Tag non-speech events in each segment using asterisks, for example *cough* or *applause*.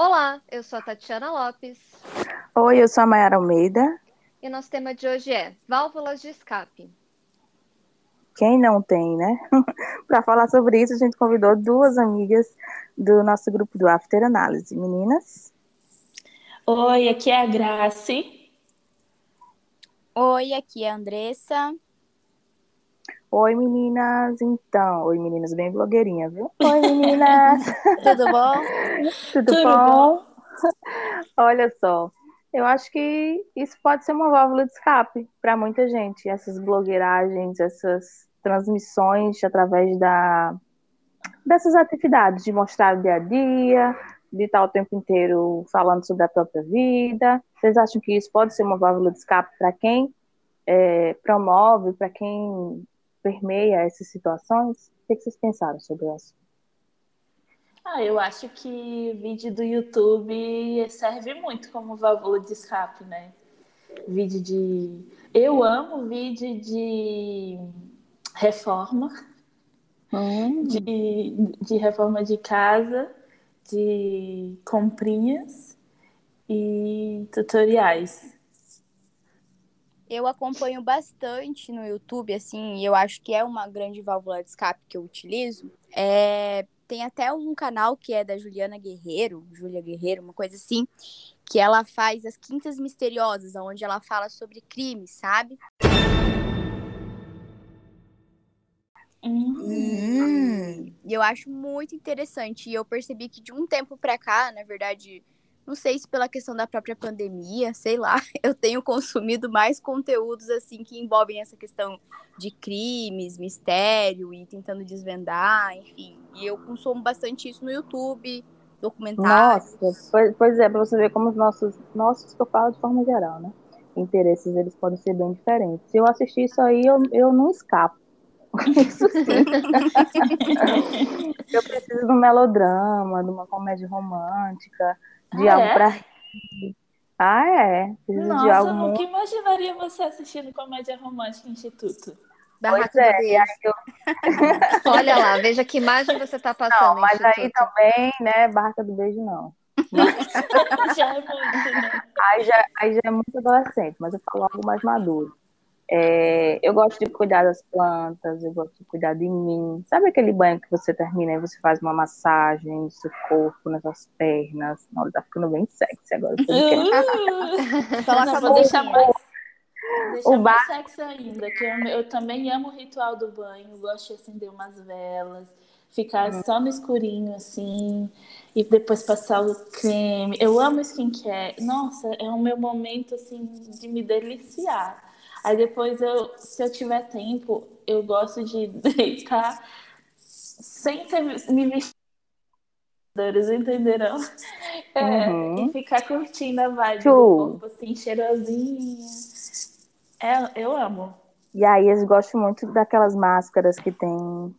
Olá, eu sou a Tatiana Lopes. Oi, eu sou a Mayara Almeida. E nosso tema de hoje é válvulas de escape. Quem não tem, né? *laughs* Para falar sobre isso, a gente convidou duas amigas do nosso grupo do After Análise. Meninas? Oi, aqui é a Grace. Oi, aqui é a Andressa. Oi, meninas. Então, oi, meninas, bem blogueirinha, viu? Oi, meninas. *laughs* Tudo bom? Tudo, Tudo bom? bom? *laughs* Olha só, eu acho que isso pode ser uma válvula de escape para muita gente. Essas blogueiragens, essas transmissões através da, dessas atividades, de mostrar o dia a dia, de estar o tempo inteiro falando sobre a própria vida. Vocês acham que isso pode ser uma válvula de escape para quem é, promove, para quem permeia essas situações? O que vocês pensaram sobre isso? Ah, eu acho que vídeo do YouTube serve muito como válvula de escape, né? Vídeo de. Eu amo vídeo de reforma, hum. de, de reforma de casa, de comprinhas e tutoriais. Eu acompanho bastante no YouTube, assim, e eu acho que é uma grande válvula de escape que eu utilizo. É, tem até um canal que é da Juliana Guerreiro, Júlia Guerreiro, uma coisa assim, que ela faz as quintas misteriosas, onde ela fala sobre crimes, sabe? Hum. Eu acho muito interessante. E eu percebi que de um tempo pra cá, na verdade, não sei se pela questão da própria pandemia, sei lá, *laughs* eu tenho consumido mais conteúdos assim que envolvem essa questão de crimes, mistério e tentando desvendar, enfim. E eu consumo bastante isso no YouTube, documentários. Nossa, pois, pois é, para você ver como os nossos, nossos que eu falo de forma geral, né? Interesses, eles podem ser bem diferentes. Se eu assistir isso aí, eu, eu não escapo. *laughs* Isso sim. *laughs* eu preciso de um melodrama, de uma comédia romântica, de ah, algo é? para Ah, é. Preciso Nossa, de algo nunca muito... imaginaria você assistindo comédia romântica Instituto. Barraca pois é, eu... *laughs* Olha lá, veja que imagem você está passando. Não, mas aí também, né, Barraca do Beijo não. Mas... *laughs* já é muito, né? Aí já, aí já é muito adolescente, mas eu falo algo mais maduro. É, eu gosto de cuidar das plantas, eu gosto de cuidar de mim. Sabe aquele banho que você termina e você faz uma massagem no seu corpo, nas suas pernas? Não, tá ficando bem sexy agora. Uh, *laughs* Coloca vou deixar mais, deixar o mais sexy ainda, que eu, eu, também amo o ritual do banho, gosto de acender umas velas, ficar hum. só no escurinho assim, e depois passar o creme. Eu amo skincare. Nossa, é o meu momento assim de me deliciar. Aí depois eu, se eu tiver tempo, eu gosto de *laughs* deitar sem ter me vestir entenderão? É, uhum. E ficar curtindo a vibe do corpo, assim, cheirosinha. É, eu amo. E aí eu gosto muito daquelas máscaras que tem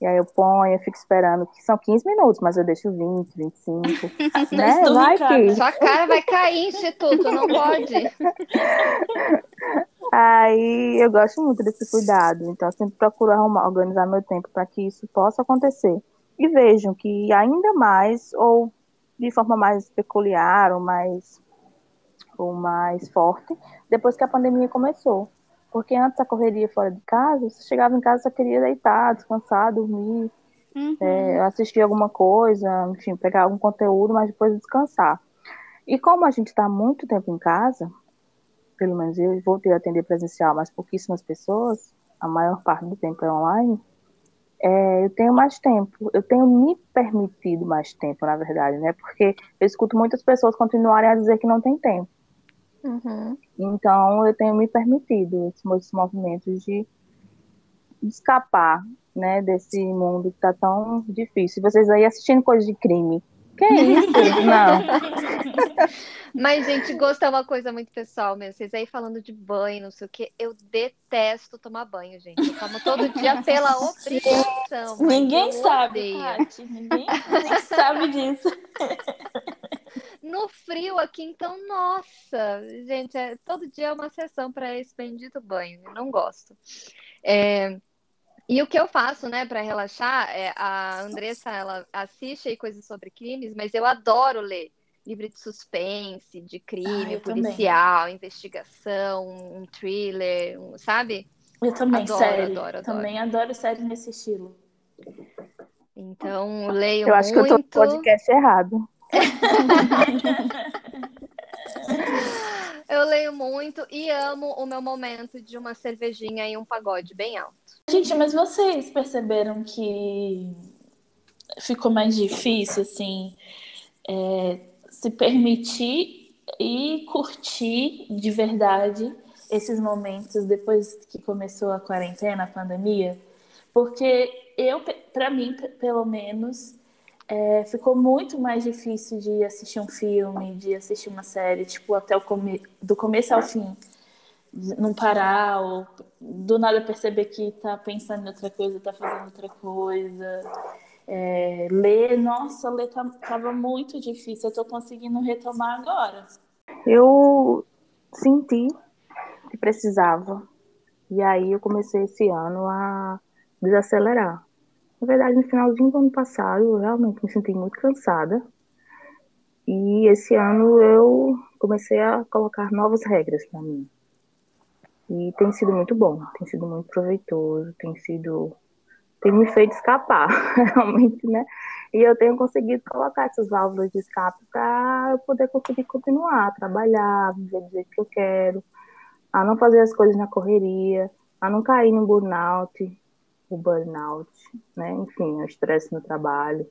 e aí eu ponho, eu fico esperando, que são 15 minutos, mas eu deixo 20, 25. *laughs* né? Vai que... Sua cara vai cair, Instituto, não pode. *laughs* Aí eu gosto muito desse cuidado, então eu sempre procuro arrumar, organizar meu tempo para que isso possa acontecer. E vejam que ainda mais, ou de forma mais peculiar, ou mais, ou mais forte, depois que a pandemia começou. Porque antes a correria fora de casa, você chegava em casa só queria deitar, descansar, dormir, uhum. é, assistir alguma coisa, enfim, pegar algum conteúdo, mas depois descansar. E como a gente está muito tempo em casa, pelo menos eu voltei a atender presencial, mas pouquíssimas pessoas, a maior parte do tempo é online, é, eu tenho mais tempo, eu tenho me permitido mais tempo, na verdade, né? Porque eu escuto muitas pessoas continuarem a dizer que não tem tempo. Uhum. Então, eu tenho me permitido esses movimentos de escapar, né, desse mundo que tá tão difícil. Vocês aí assistindo coisas de crime. Que *laughs* é isso? Não. Mas, gente, gosto é uma coisa muito pessoal mesmo. Vocês aí falando de banho, não sei o quê. Eu detesto tomar banho, gente. Eu tomo todo dia pela *laughs* obrigação. Ninguém sabe, Tati. Ninguém, ninguém sabe disso. *laughs* No frio aqui, então, nossa, gente, é, todo dia é uma sessão para esse bendito banho. Eu não gosto. É, E o que eu faço, né, para relaxar, é a Andressa, ela assiste aí coisas sobre crimes, mas eu adoro ler livro de suspense, de crime, ah, policial, também. investigação, um thriller, um, sabe? Eu também, adoro, série. Adoro, adoro. Também adoro série nesse estilo. Então, leio Eu acho muito. que eu tô no podcast errado. *laughs* eu leio muito e amo o meu momento de uma cervejinha e um pagode bem alto. Gente, mas vocês perceberam que ficou mais difícil, assim, é, se permitir e curtir de verdade esses momentos depois que começou a quarentena, a pandemia? Porque eu, para mim, pelo menos, é, ficou muito mais difícil de assistir um filme, de assistir uma série, tipo, até o come do começo ao fim. Não parar, ou do nada perceber que tá pensando em outra coisa, tá fazendo outra coisa. É, ler, nossa, ler tá, tava muito difícil. Eu tô conseguindo retomar agora. Eu senti que precisava. E aí eu comecei esse ano a desacelerar. Na verdade, no finalzinho do ano passado, eu realmente me senti muito cansada. E esse ano eu comecei a colocar novas regras para mim. E tem sido muito bom, tem sido muito proveitoso, tem sido. tem me feito escapar, *laughs* realmente, né? E eu tenho conseguido colocar essas válvulas de escape para eu poder conseguir continuar, trabalhar, viver do jeito que eu quero, a não fazer as coisas na correria, a não cair no burnout, o burnout, né? Enfim, o estresse no trabalho.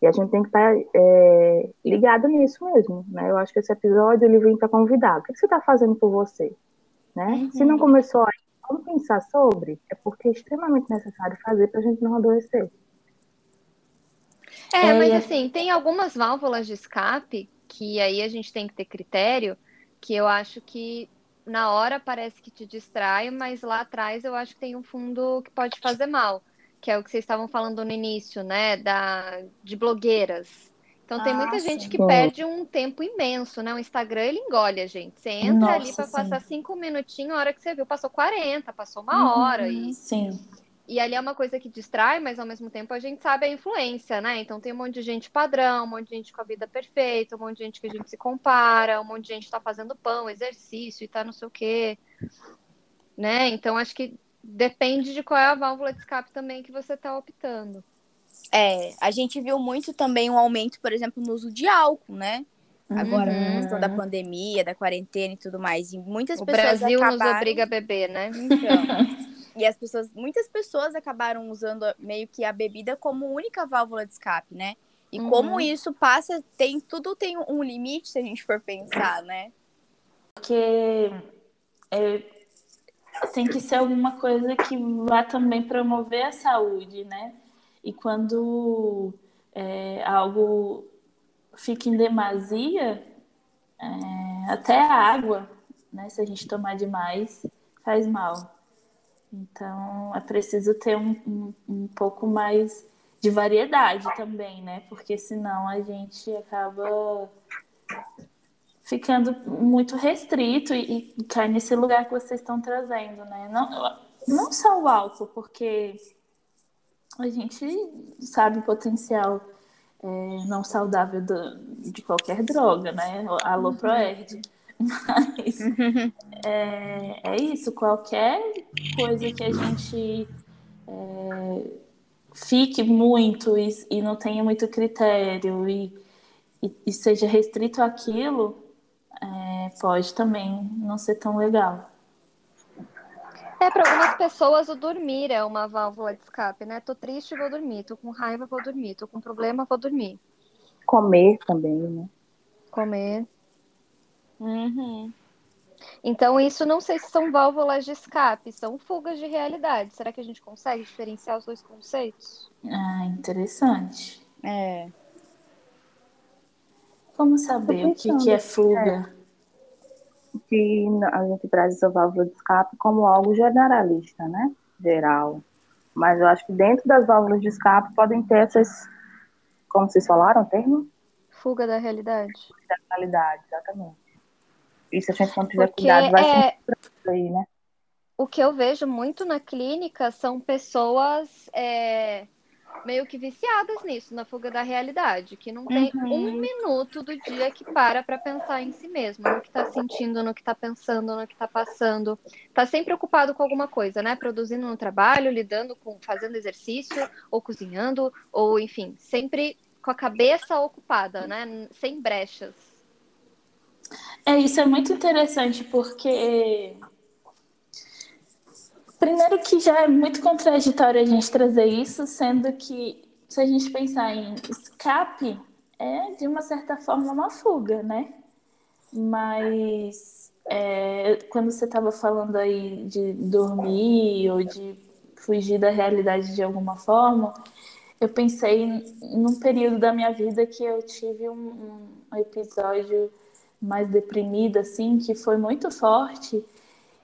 E a gente tem que estar tá, é, ligado nisso mesmo, né? Eu acho que esse episódio ele vem para convidar. O que você está fazendo por você, né? Uhum. Se não começou aí, vamos pensar sobre. É porque é extremamente necessário fazer para a gente não adoecer. É, é, mas assim, tem algumas válvulas de escape que aí a gente tem que ter critério, que eu acho que na hora parece que te distrai, mas lá atrás eu acho que tem um fundo que pode fazer mal, que é o que vocês estavam falando no início, né, da de blogueiras. Então tem ah, muita sim. gente que perde um tempo imenso, né? O Instagram ele engole a gente. Você entra Nossa, ali para passar cinco minutinhos, a hora que você viu passou 40, passou uma uhum, hora e sim. E ali é uma coisa que distrai, mas ao mesmo tempo a gente sabe a influência, né? Então tem um monte de gente padrão, um monte de gente com a vida perfeita, um monte de gente que a gente se compara, um monte de gente tá fazendo pão, exercício e tá não sei o quê. Né? Então acho que depende de qual é a válvula de escape também que você tá optando. É, a gente viu muito também um aumento, por exemplo, no uso de álcool, né? Agora, uhum. com questão da pandemia, da quarentena e tudo mais. E muitas o pessoas Brasil acabaram... nos obriga a beber, né? Então, *laughs* E as pessoas, muitas pessoas acabaram usando meio que a bebida como única válvula de escape, né? E uhum. como isso passa, tem tudo tem um limite se a gente for pensar, né? Porque é, tem que ser alguma coisa que vá também promover a saúde, né? E quando é, algo fica em demasia, é, até a água, né? Se a gente tomar demais, faz mal. Então é preciso ter um, um, um pouco mais de variedade também, né? Porque senão a gente acaba ficando muito restrito e, e cai nesse lugar que vocês estão trazendo, né? Não, não só o álcool, porque a gente sabe o potencial é, não saudável do, de qualquer droga, né? Alô, uhum. Proerd. Mas é, é isso, qualquer coisa que a gente é, fique muito e, e, não tenha muito critério e, e, e seja restrito àquilo, é, pode também não ser tão legal. É, para algumas pessoas o dormir é uma válvula de escape, né? Tô triste, vou dormir. Tô com raiva, vou dormir. Tô com problema, vou dormir. Comer também, né? Comer. Uhum. Então, isso não sei se são válvulas de escape, são fugas de realidade. Será que a gente consegue diferenciar os dois conceitos? Ah, interessante. É. Como saber o que, que é fuga? É. Que a gente traz essa válvula de escape como algo generalista, né? Geral. Mas eu acho que dentro das válvulas de escape podem ter essas, como vocês falaram o termo? Fuga da realidade. Fuga da realidade, exatamente. Isso a gente não Porque cuidado, vai é... ser aí, né? o que eu vejo muito na clínica são pessoas é, meio que viciadas nisso, na fuga da realidade, que não tem uhum. um minuto do dia que para para pensar em si mesmo, no que está sentindo, no que está pensando, no que está passando. Está sempre ocupado com alguma coisa, né? Produzindo no trabalho, lidando com, fazendo exercício, ou cozinhando, ou enfim, sempre com a cabeça ocupada, né? Sem brechas. É, isso é muito interessante porque Primeiro que já é muito contraditório a gente trazer isso, sendo que se a gente pensar em escape, é de uma certa forma uma fuga, né? Mas é, quando você estava falando aí de dormir ou de fugir da realidade de alguma forma, eu pensei num período da minha vida que eu tive um, um episódio mais deprimido, assim, que foi muito forte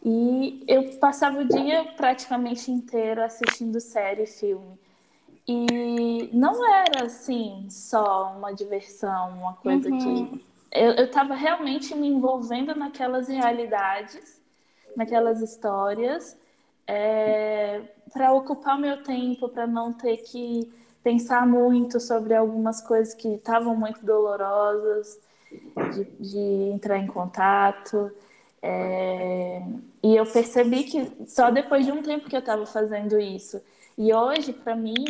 e eu passava o dia praticamente inteiro assistindo série e filme. E não era assim só uma diversão, uma coisa uhum. que. Eu estava realmente me envolvendo naquelas realidades, naquelas histórias, é, para ocupar meu tempo, para não ter que pensar muito sobre algumas coisas que estavam muito dolorosas, de, de entrar em contato. É, e eu percebi que só depois de um tempo que eu estava fazendo isso. E hoje, para mim,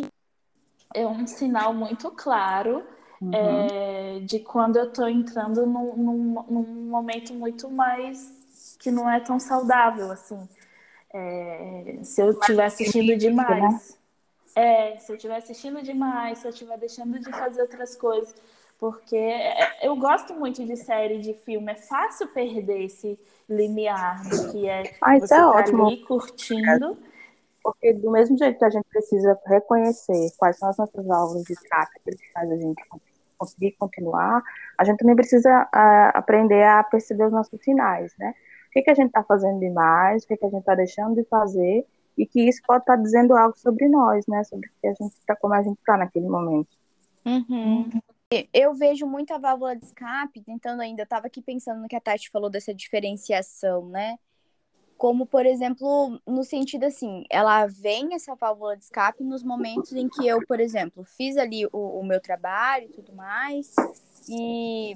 é um sinal muito claro uhum. é, de quando eu estou entrando num, num, num, momento muito mais que não é tão saudável, assim. É, se eu estiver assistindo demais. É, se eu estiver assistindo demais, se eu estiver deixando de fazer outras coisas. Porque eu gosto muito de série, de filme. É fácil perder esse limiar do que é ah, você é tá ótimo. ali curtindo. Porque do mesmo jeito que a gente precisa reconhecer quais são as nossas válvulas de escape que faz a gente conseguir continuar, a gente também precisa aprender a perceber os nossos sinais, né? O que, que a gente está fazendo demais, o que, que a gente está deixando de fazer, e que isso pode estar tá dizendo algo sobre nós, né? Sobre o que a gente está, como a gente está naquele momento. Uhum. Eu vejo muita válvula de escape, tentando ainda, eu tava aqui pensando no que a Tati falou dessa diferenciação, né? Como, por exemplo, no sentido assim, ela vem essa válvula de escape nos momentos em que eu, por exemplo, fiz ali o, o meu trabalho e tudo mais, e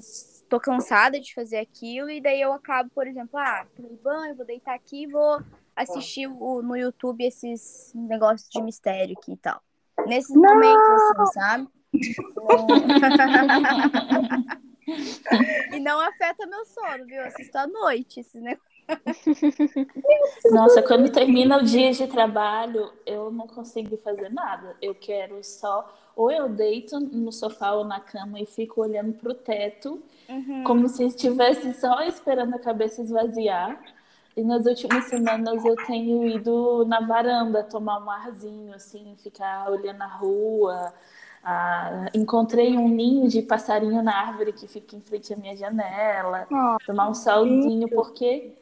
tô cansada de fazer aquilo, e daí eu acabo, por exemplo, ah, tomei banho, vou deitar aqui vou assistir o, no YouTube esses negócios de mistério aqui e tal. Nesses Não! momentos, assim, sabe? E não afeta meu sono, viu? Eu assisto à noite esse negócio. Nossa, quando termina o dia de trabalho, eu não consigo fazer nada. Eu quero só. Ou eu deito no sofá ou na cama e fico olhando pro teto, uhum. como se estivesse só esperando a cabeça esvaziar. E nas últimas semanas eu tenho ido na varanda tomar um arzinho, assim, ficar olhando a rua, ah, encontrei um ninho de passarinho na árvore que fica em frente à minha janela, oh, tomar um solzinho, porque,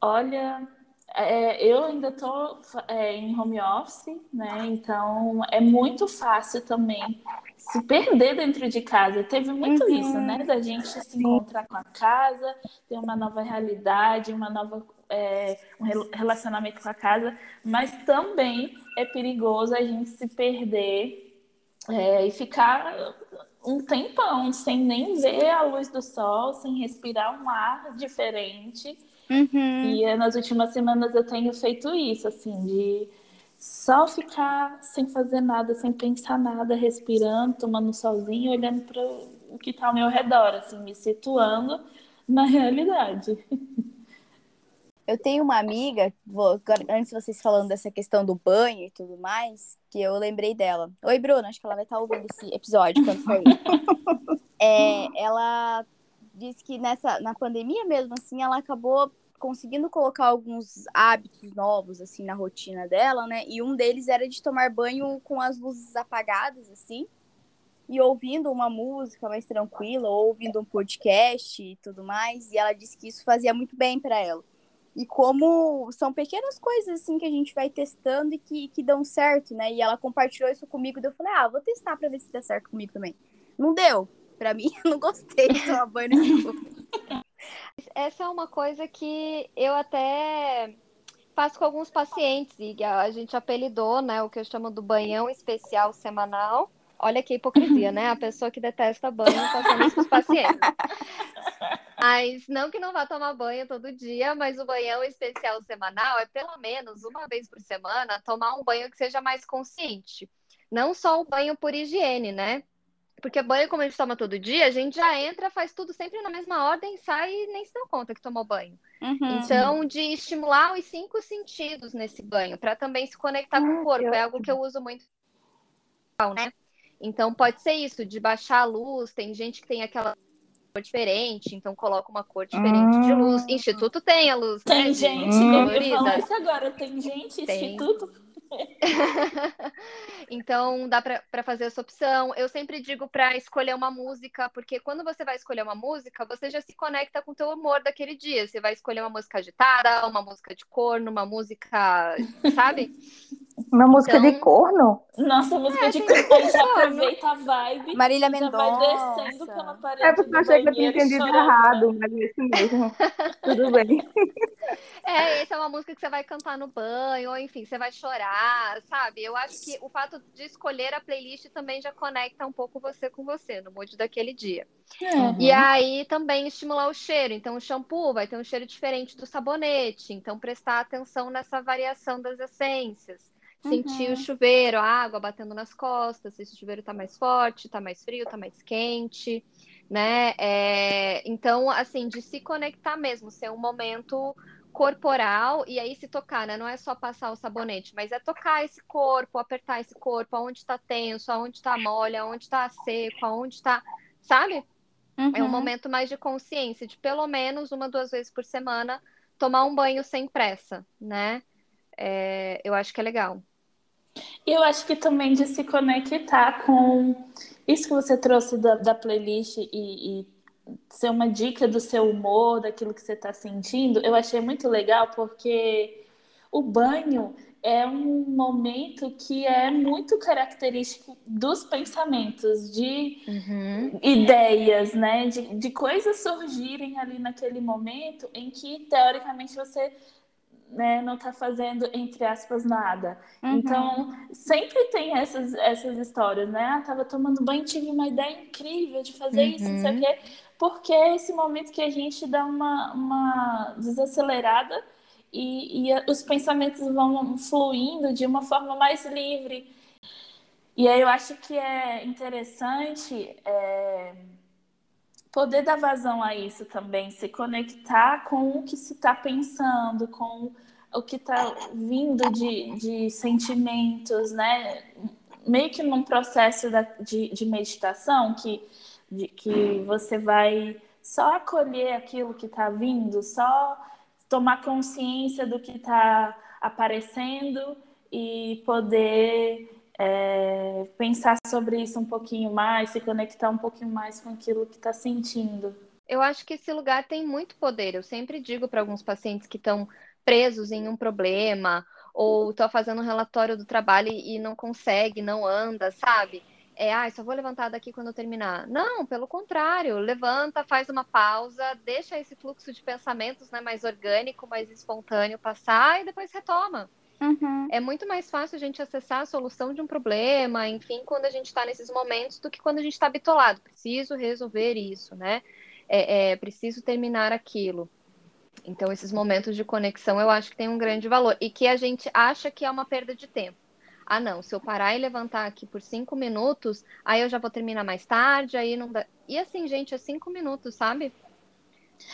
olha, é, eu ainda estou é, em home office, né? Então é muito fácil também se perder dentro de casa. Teve muito uhum. isso, né? Da gente se encontrar com a casa, ter uma nova realidade, uma nova é, um relacionamento com a casa, mas também é perigoso a gente se perder é, e ficar um tempão sem nem ver a luz do sol, sem respirar um ar diferente. Uhum. E é, nas últimas semanas eu tenho feito isso, assim, de só ficar sem fazer nada, sem pensar nada, respirando, tomando solzinho, olhando para o que está ao meu redor, assim, me situando na realidade. *laughs* Eu tenho uma amiga, vou, antes de vocês falando dessa questão do banho e tudo mais, que eu lembrei dela. Oi, Bruna, acho que ela vai estar ouvindo esse episódio quando *laughs* é, ela disse que nessa, na pandemia mesmo, assim, ela acabou conseguindo colocar alguns hábitos novos, assim, na rotina dela, né? E um deles era de tomar banho com as luzes apagadas, assim, e ouvindo uma música mais tranquila, ou ouvindo um podcast e tudo mais. E ela disse que isso fazia muito bem para ela. E como são pequenas coisas assim que a gente vai testando e que, que dão certo, né? E ela compartilhou isso comigo, e eu falei, ah, vou testar para ver se dá certo comigo também. Não deu. Para mim, *laughs* eu não gostei de tomar banho no *laughs* Essa é uma coisa que eu até faço com alguns pacientes e a gente apelidou, né, o que eu chamo do banhão especial semanal. Olha que hipocrisia, né? A pessoa que detesta banho fazendo isso com os pacientes. *laughs* Mas não que não vá tomar banho todo dia, mas o banhão especial semanal é pelo menos uma vez por semana tomar um banho que seja mais consciente. Não só o banho por higiene, né? Porque banho, como a gente toma todo dia, a gente já entra, faz tudo sempre na mesma ordem, sai e nem se dá conta que tomou banho. Uhum. Então, de estimular os cinco sentidos nesse banho, para também se conectar com o corpo. É algo que eu uso muito, né? Então, pode ser isso, de baixar a luz. Tem gente que tem aquela cor diferente, então coloca uma cor diferente de luz. Ah. Instituto tem a luz, tem né? Gente, hum. eu isso agora, tem gente, tem. instituto *laughs* então dá para fazer essa opção. Eu sempre digo para escolher uma música, porque quando você vai escolher uma música, você já se conecta com o teu humor daquele dia. Você vai escolher uma música agitada, uma música de corno, uma música, sabe? *laughs* Uma música então... de corno? Nossa, música é, de corno já aproveita a vibe. Marília Mendonça. vai descendo pela parede. É porque eu achei que eu tinha entendido errado, mas é isso mesmo. Tudo bem. *laughs* É, essa é uma música que você vai cantar no banho, ou enfim, você vai chorar, sabe? Eu acho que o fato de escolher a playlist também já conecta um pouco você com você, no mood daquele dia. Uhum. E aí também estimular o cheiro. Então, o shampoo vai ter um cheiro diferente do sabonete. Então, prestar atenção nessa variação das essências. Sentir uhum. o chuveiro, a água batendo nas costas, se o chuveiro está mais forte, está mais frio, está mais quente, né? É... Então, assim, de se conectar mesmo, ser um momento corporal e aí se tocar, né? Não é só passar o sabonete, mas é tocar esse corpo, apertar esse corpo, aonde está tenso, aonde está mole, aonde está seco, aonde está, sabe? Uhum. É um uhum. momento mais de consciência, de pelo menos uma, duas vezes por semana tomar um banho sem pressa, né? É, eu acho que é legal. Eu acho que também de se conectar com isso que você trouxe da, da playlist e, e, ser uma dica do seu humor, daquilo que você está sentindo, eu achei muito legal porque o banho é um momento que é muito característico dos pensamentos, de uhum. ideias, né? De, de coisas surgirem ali naquele momento em que, teoricamente, você né, não está fazendo, entre aspas, nada. Uhum. Então, sempre tem essas, essas histórias, né? Ah, tava tomando banho, tive uma ideia incrível de fazer uhum. isso, não sei o uhum. quê. Porque é esse momento que a gente dá uma, uma desacelerada e, e os pensamentos vão fluindo de uma forma mais livre. E aí eu acho que é interessante é, poder dar vazão a isso também, se conectar com o que se está pensando, com o que está vindo de, de sentimentos, né? Meio que num processo da, de, de meditação que, de, que você vai só acolher aquilo que está vindo, só tomar consciência do que está aparecendo e poder é, pensar sobre isso um pouquinho mais, se conectar um pouquinho mais com aquilo que está sentindo. Eu acho que esse lugar tem muito poder. Eu sempre digo para alguns pacientes que estão presos em um problema ou estão fazendo um relatório do trabalho e não consegue, não anda, sabe? É, ah, só vou levantar daqui quando eu terminar. Não, pelo contrário, levanta, faz uma pausa, deixa esse fluxo de pensamentos né, mais orgânico, mais espontâneo passar e depois retoma. Uhum. É muito mais fácil a gente acessar a solução de um problema, enfim, quando a gente está nesses momentos, do que quando a gente está bitolado. Preciso resolver isso, né? É, é, preciso terminar aquilo. Então, esses momentos de conexão eu acho que tem um grande valor. E que a gente acha que é uma perda de tempo. Ah, não, se eu parar e levantar aqui por cinco minutos, aí eu já vou terminar mais tarde, aí não dá. E assim, gente, é cinco minutos, sabe?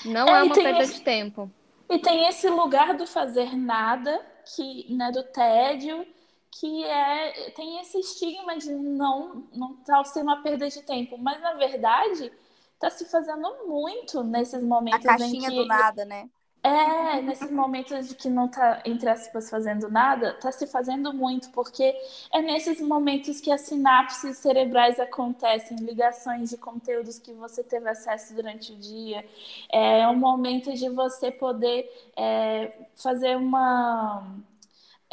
Não é, é uma perda esse... de tempo. E tem esse lugar do fazer nada que, né, do tédio, que é tem esse estigma de não não tal ser uma perda de tempo, mas na verdade está se fazendo muito nesses momentos a caixinha em que do nada, né? É, nesses momentos de que não tá, entre aspas, fazendo nada, tá se fazendo muito, porque é nesses momentos que as sinapses cerebrais acontecem, ligações de conteúdos que você teve acesso durante o dia. É um momento de você poder é, fazer uma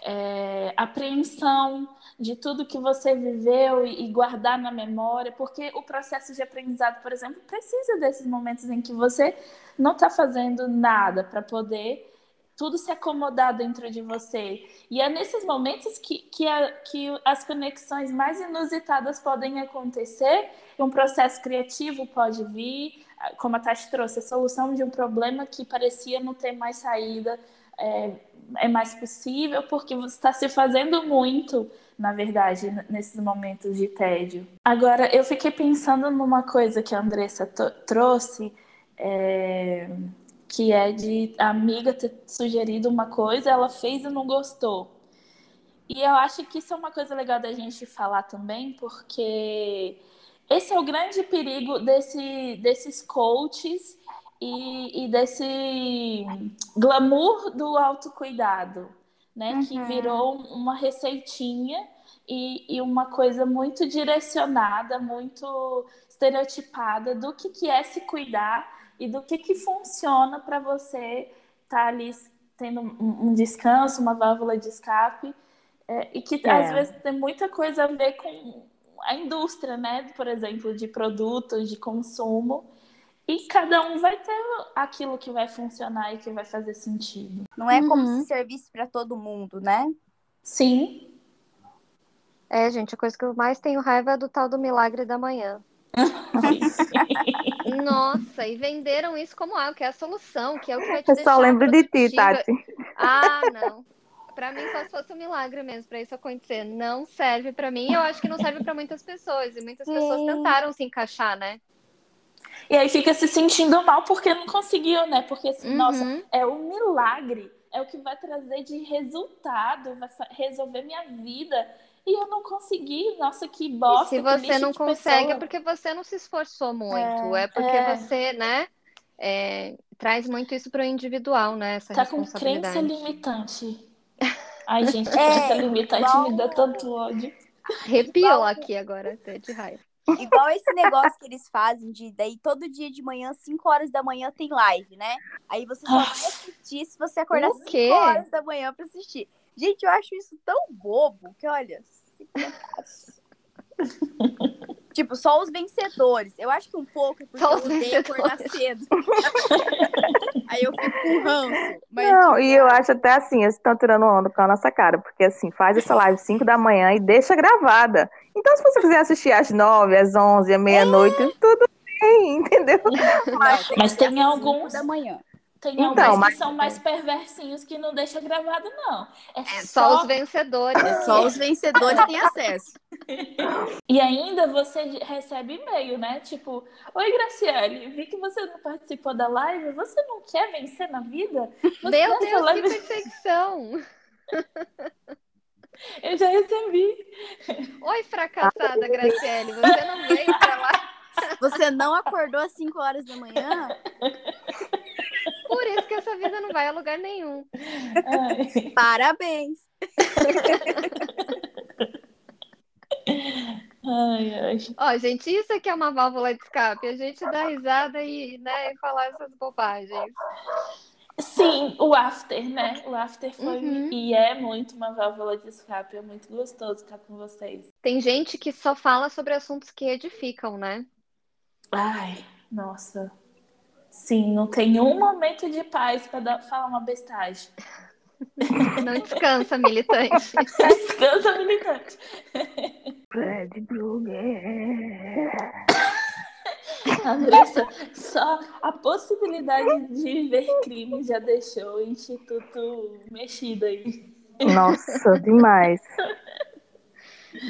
é, apreensão de tudo que você viveu e, e guardar na memória, porque o processo de aprendizado, por exemplo, precisa desses momentos em que você não está fazendo nada para poder tudo se acomodar dentro de você. E é nesses momentos que, que, a, que as conexões mais inusitadas podem acontecer, um processo criativo pode vir, como a Tati trouxe, a solução de um problema que parecia não ter mais saída é, é mais possível, porque você está se fazendo muito, na verdade, nesses momentos de tédio. Agora, eu fiquei pensando numa coisa que a Andressa trouxe. É que é de a amiga ter sugerido uma coisa, ela fez e não gostou. E eu acho que isso é uma coisa legal da gente falar também, porque esse é o grande perigo desse, desses coaches e, e desse glamour do autocuidado, né? Uhum. Que virou uma receitinha e, e, uma coisa muito direcionada, muito estereotipada do que, que é se cuidar e do que, que funciona para você estar tá ali tendo um, descanso, uma válvula de escape, é, e que é. às vezes tem muita coisa a ver com a indústria, né? Por exemplo, de produtos, de consumo. E cada um vai ter aquilo que vai funcionar e que vai fazer sentido. Não é como uhum. se servisse para todo mundo, né? Sim. É, gente, a coisa que eu mais tenho raiva é do tal do milagre da manhã. *laughs* Nossa, e venderam isso como algo que é a solução, que é o que vai te Eu só lembro de ti, Tati. Ah, não. Para mim só se fosse um milagre mesmo para isso acontecer. Não serve para mim, eu acho que não serve para muitas pessoas e muitas pessoas tentaram se encaixar, né? E aí fica se sentindo mal porque não conseguiu, né? Porque assim, uhum. nossa, é um milagre, é o que vai trazer de resultado, vai resolver minha vida e eu não consegui. Nossa, que bosta. E se você não consegue, pessoa. é porque você não se esforçou muito. É, é porque é. você, né? É, traz muito isso para o individual, né? Essa tá com crença limitante. *laughs* Ai, gente, é, crença limitante igual... me dá tanto ódio. Arrepiou aqui agora, até de raiva. Igual esse negócio que eles fazem de daí todo dia de manhã, 5 horas da manhã, tem live, né? Aí você só vai assistir se você acordar 5 horas da manhã para assistir. Gente, eu acho isso tão bobo que, olha, *laughs* tipo, só os vencedores. Eu acho que um pouco é porque só eu odeio acordar cedo. *laughs* Aí eu fico com ranço. Mas, Não, tipo... e eu acho até assim, eles estão tirando onda com a nossa cara, porque assim, faz essa live 5 da manhã e deixa gravada. Então, se você quiser assistir às 9, às 11, à meia-noite, é. tudo bem, *laughs* entendeu? Mas, mas tem alguns da manhã. Tem então, mas... que são mais perversinhos que não deixa gravado, não. É, é só... só... os vencedores. É só os vencedores têm acesso. E ainda você recebe e-mail, né? Tipo, oi Graciele, vi que você não participou da live. Você não quer vencer na vida? Você Meu Deus, live... que perfeição! *laughs* Eu já recebi. Oi, fracassada, Graciele. Você não veio pra lá. Você não acordou às 5 horas da manhã? *laughs* Essa vida não vai a lugar nenhum. Ai. Parabéns. Ai, ai. Ó, gente, isso aqui é uma válvula de escape. A gente dá risada e, né, falar essas bobagens. Sim, o after, né? O after foi uhum. e é muito uma válvula de escape. É muito gostoso estar com vocês. Tem gente que só fala sobre assuntos que edificam, né? Ai, nossa. Sim, não tem um momento de paz para falar uma bestagem. *laughs* Não descansa, militante. *laughs* descansa, militante. Fred Krueger. Andressa, só a possibilidade de ver crime já deixou o Instituto mexido aí. Nossa, demais.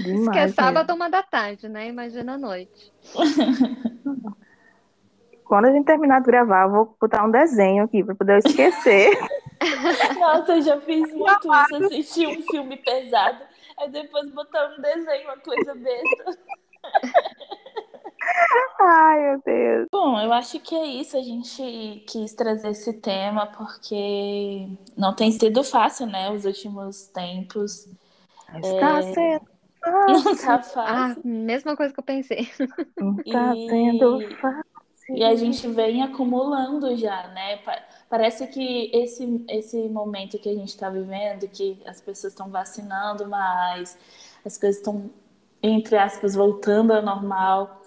demais que é sábado, uma da tarde, né? Imagina a noite. *laughs* Quando a gente terminar de gravar, eu vou botar um desenho aqui para poder esquecer. *laughs* Nossa, eu já fiz muito isso, assistir um filme pesado, aí depois botar um desenho, uma coisa besta. Ai, meu Deus. Bom, eu acho que é isso. A gente quis trazer esse tema porque não tem sido fácil, né? Os últimos tempos. Está é... sendo Não tá fácil. Ah, mesma coisa que eu pensei. Está e... sendo fácil. E a gente vem acumulando já, né? Parece que esse, esse momento que a gente está vivendo, que as pessoas estão vacinando mais, as coisas estão, entre aspas, voltando ao normal,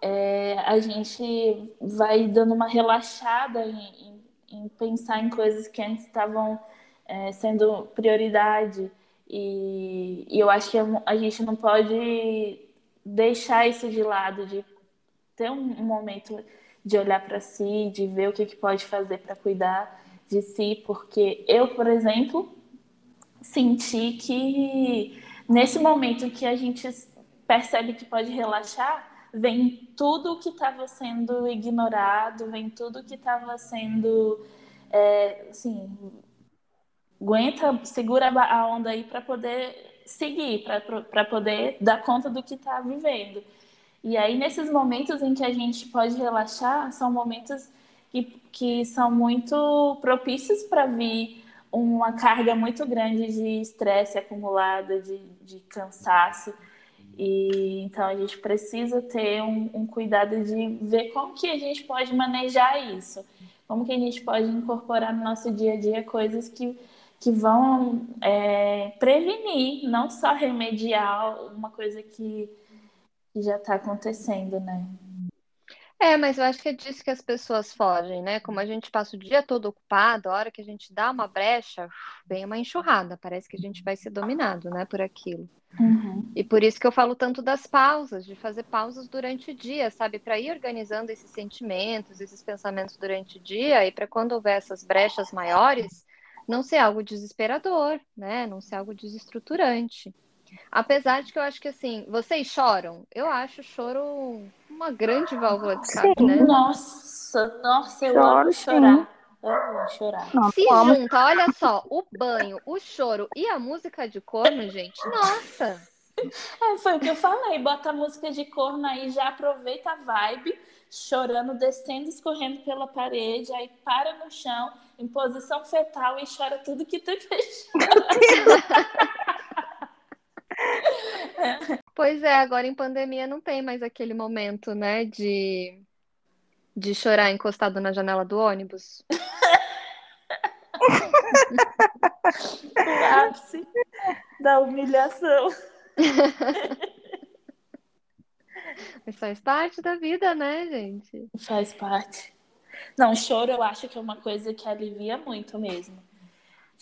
é, a gente vai dando uma relaxada em, em, em pensar em coisas que antes estavam é, sendo prioridade. E, e eu acho que a gente não pode deixar isso de lado, de ter um, um momento de olhar para si, de ver o que, que pode fazer para cuidar de si, porque eu, por exemplo, senti que nesse momento que a gente percebe que pode relaxar, vem tudo que estava sendo ignorado, vem tudo que estava sendo, é, assim, aguenta, segura a onda aí para poder seguir, para poder dar conta do que está vivendo. E aí, nesses momentos em que a gente pode relaxar, são momentos que, que são muito propícios para vir uma carga muito grande de estresse acumulada, de, de cansaço. E então a gente precisa ter um, um, cuidado de ver como que a gente pode manejar isso, como que a gente pode incorporar no nosso dia a dia coisas que que vão é, prevenir, não só remediar uma coisa que, que já está acontecendo, né? É, mas eu acho que é disso que as pessoas fogem, né? Como a gente passa o dia todo ocupado, a hora que a gente dá uma brecha, vem uma enxurrada, parece que a gente vai ser dominado, né, por aquilo. Uhum. E por isso que eu falo tanto das pausas, de fazer pausas durante o dia, sabe? Para ir organizando esses sentimentos, esses pensamentos durante o dia, e para quando houver essas brechas maiores, não ser algo desesperador, né? Não ser algo desestruturante. Apesar de que eu acho que assim, vocês choram? Eu acho o choro uma grande válvula de escape, né? Nossa, nossa, eu Choro, amo chorar. Eu amo chorar. Se junta, olha só, o banho, o choro e a música de corno, gente, nossa! É, foi o que eu falei, bota a música de corno aí, já aproveita a vibe, chorando, descendo, escorrendo pela parede, aí para no chão, em posição fetal e chora tudo que tu *laughs* fez. *laughs* Pois é, agora em pandemia não tem mais aquele momento, né, de, de chorar encostado na janela do ônibus. *laughs* o ápice da humilhação. *laughs* Mas faz parte da vida, né, gente? Faz parte. Não, choro eu acho que é uma coisa que alivia muito mesmo.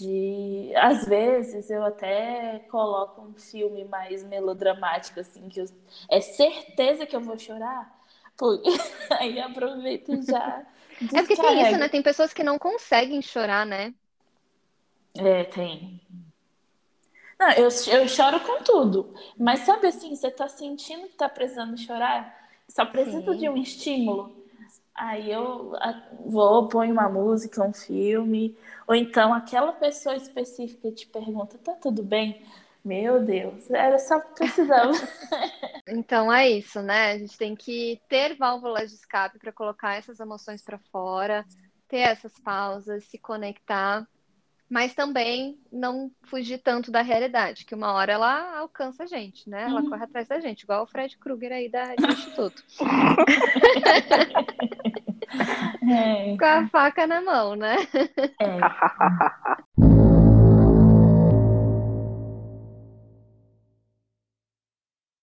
De, às vezes eu até coloco um filme mais melodramático, assim, que eu... é certeza que eu vou chorar. *laughs* Aí aproveito e já. Descarrego. É porque tem isso, né? Tem pessoas que não conseguem chorar, né? É, tem. Não, eu, eu choro com tudo. Mas sabe assim, você tá sentindo que tá precisando chorar? Só precisa de um estímulo. Aí eu vou, ponho uma música, um filme, ou então aquela pessoa específica te pergunta: tá tudo bem? Meu Deus, era só precisava. *laughs* então é isso, né? A gente tem que ter válvulas de escape para colocar essas emoções para fora, ter essas pausas, se conectar, mas também não fugir tanto da realidade, que uma hora ela alcança a gente, né? Ela uhum. corre atrás da gente, igual o Fred Krueger aí da, do Instituto. *laughs* É. Com a faca na mão, né? É. *laughs*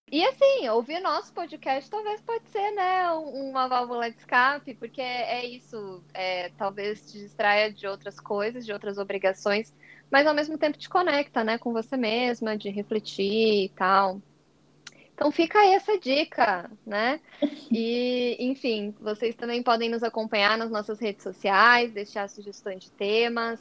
E assim, ouvir nosso podcast talvez pode ser, né, uma válvula de escape, porque é, isso, é, talvez te distraia de outras coisas, de outras obrigações, mas ao mesmo tempo te conecta, né, com você mesma, de refletir e tal. Então fica aí essa dica, né? *laughs* E, enfim, vocês também podem nos acompanhar nas nossas redes sociais, deixar sugestões de temas,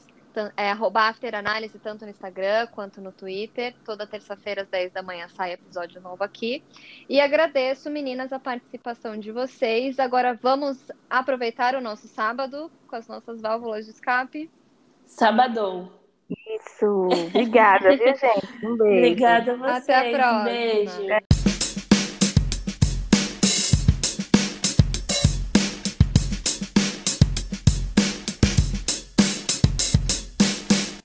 é afteranálise tanto no Instagram quanto no Twitter. Toda terça-feira às 10 da manhã sai episódio novo aqui. E agradeço, meninas, a participação de vocês. Agora vamos aproveitar o nosso sábado com as nossas válvulas de escape. Sábado. Isso. Obrigada, viu, gente? Um beijo. Obrigada a vocês. Até a próxima. Um beijo.